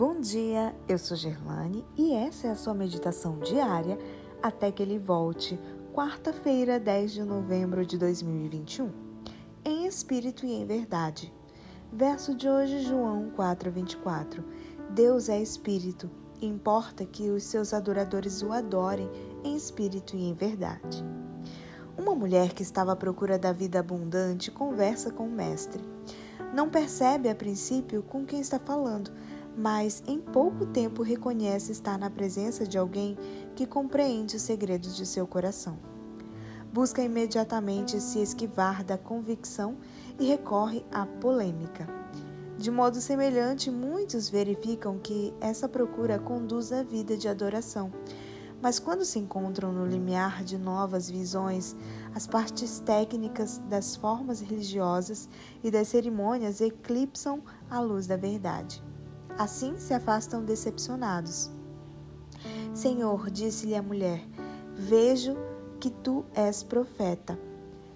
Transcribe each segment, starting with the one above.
Bom dia, eu sou Gerlane e essa é a sua meditação diária até que ele volte, quarta-feira, 10 de novembro de 2021. Em espírito e em verdade. Verso de hoje, João 4:24. Deus é espírito, importa que os seus adoradores o adorem em espírito e em verdade. Uma mulher que estava à procura da vida abundante conversa com o mestre. Não percebe a princípio com quem está falando, mas em pouco tempo reconhece estar na presença de alguém que compreende os segredos de seu coração. Busca imediatamente se esquivar da convicção e recorre à polêmica. De modo semelhante, muitos verificam que essa procura conduz à vida de adoração, mas quando se encontram no limiar de novas visões, as partes técnicas das formas religiosas e das cerimônias eclipsam a luz da verdade. Assim se afastam decepcionados. Senhor, disse-lhe a mulher, vejo que tu és profeta.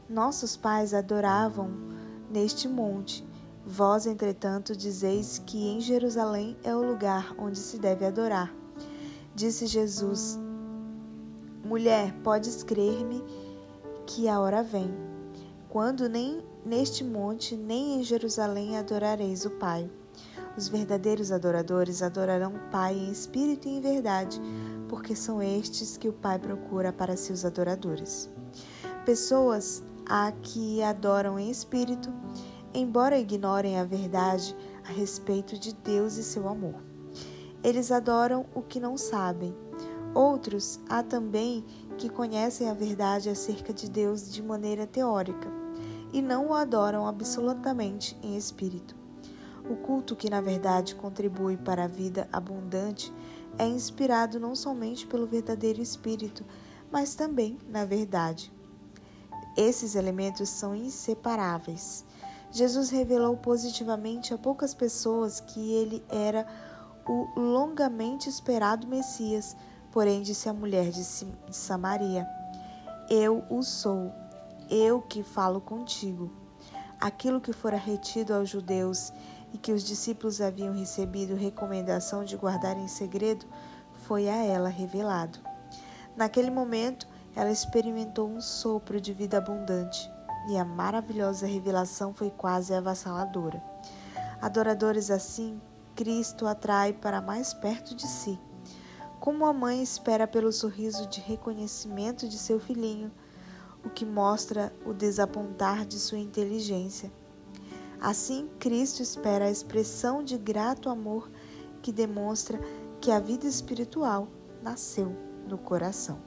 Nossos pais adoravam neste monte. Vós, entretanto, dizeis que em Jerusalém é o lugar onde se deve adorar. Disse Jesus: Mulher, podes crer-me que a hora vem, quando nem neste monte nem em Jerusalém adorareis o Pai. Os verdadeiros adoradores adorarão o Pai em espírito e em verdade, porque são estes que o Pai procura para seus adoradores. Pessoas há que adoram em espírito, embora ignorem a verdade a respeito de Deus e seu amor. Eles adoram o que não sabem. Outros há também que conhecem a verdade acerca de Deus de maneira teórica e não o adoram absolutamente em espírito. O culto que, na verdade, contribui para a vida abundante é inspirado não somente pelo verdadeiro Espírito, mas também na verdade. Esses elementos são inseparáveis. Jesus revelou positivamente a poucas pessoas que ele era o longamente esperado Messias, porém disse a mulher de Samaria: Eu o sou, eu que falo contigo. Aquilo que fora retido aos judeus e que os discípulos haviam recebido recomendação de guardar em segredo, foi a ela revelado. Naquele momento, ela experimentou um sopro de vida abundante e a maravilhosa revelação foi quase avassaladora. Adoradores assim, Cristo atrai para mais perto de si. Como a mãe espera pelo sorriso de reconhecimento de seu filhinho, o que mostra o desapontar de sua inteligência Assim, Cristo espera a expressão de grato amor que demonstra que a vida espiritual nasceu no coração.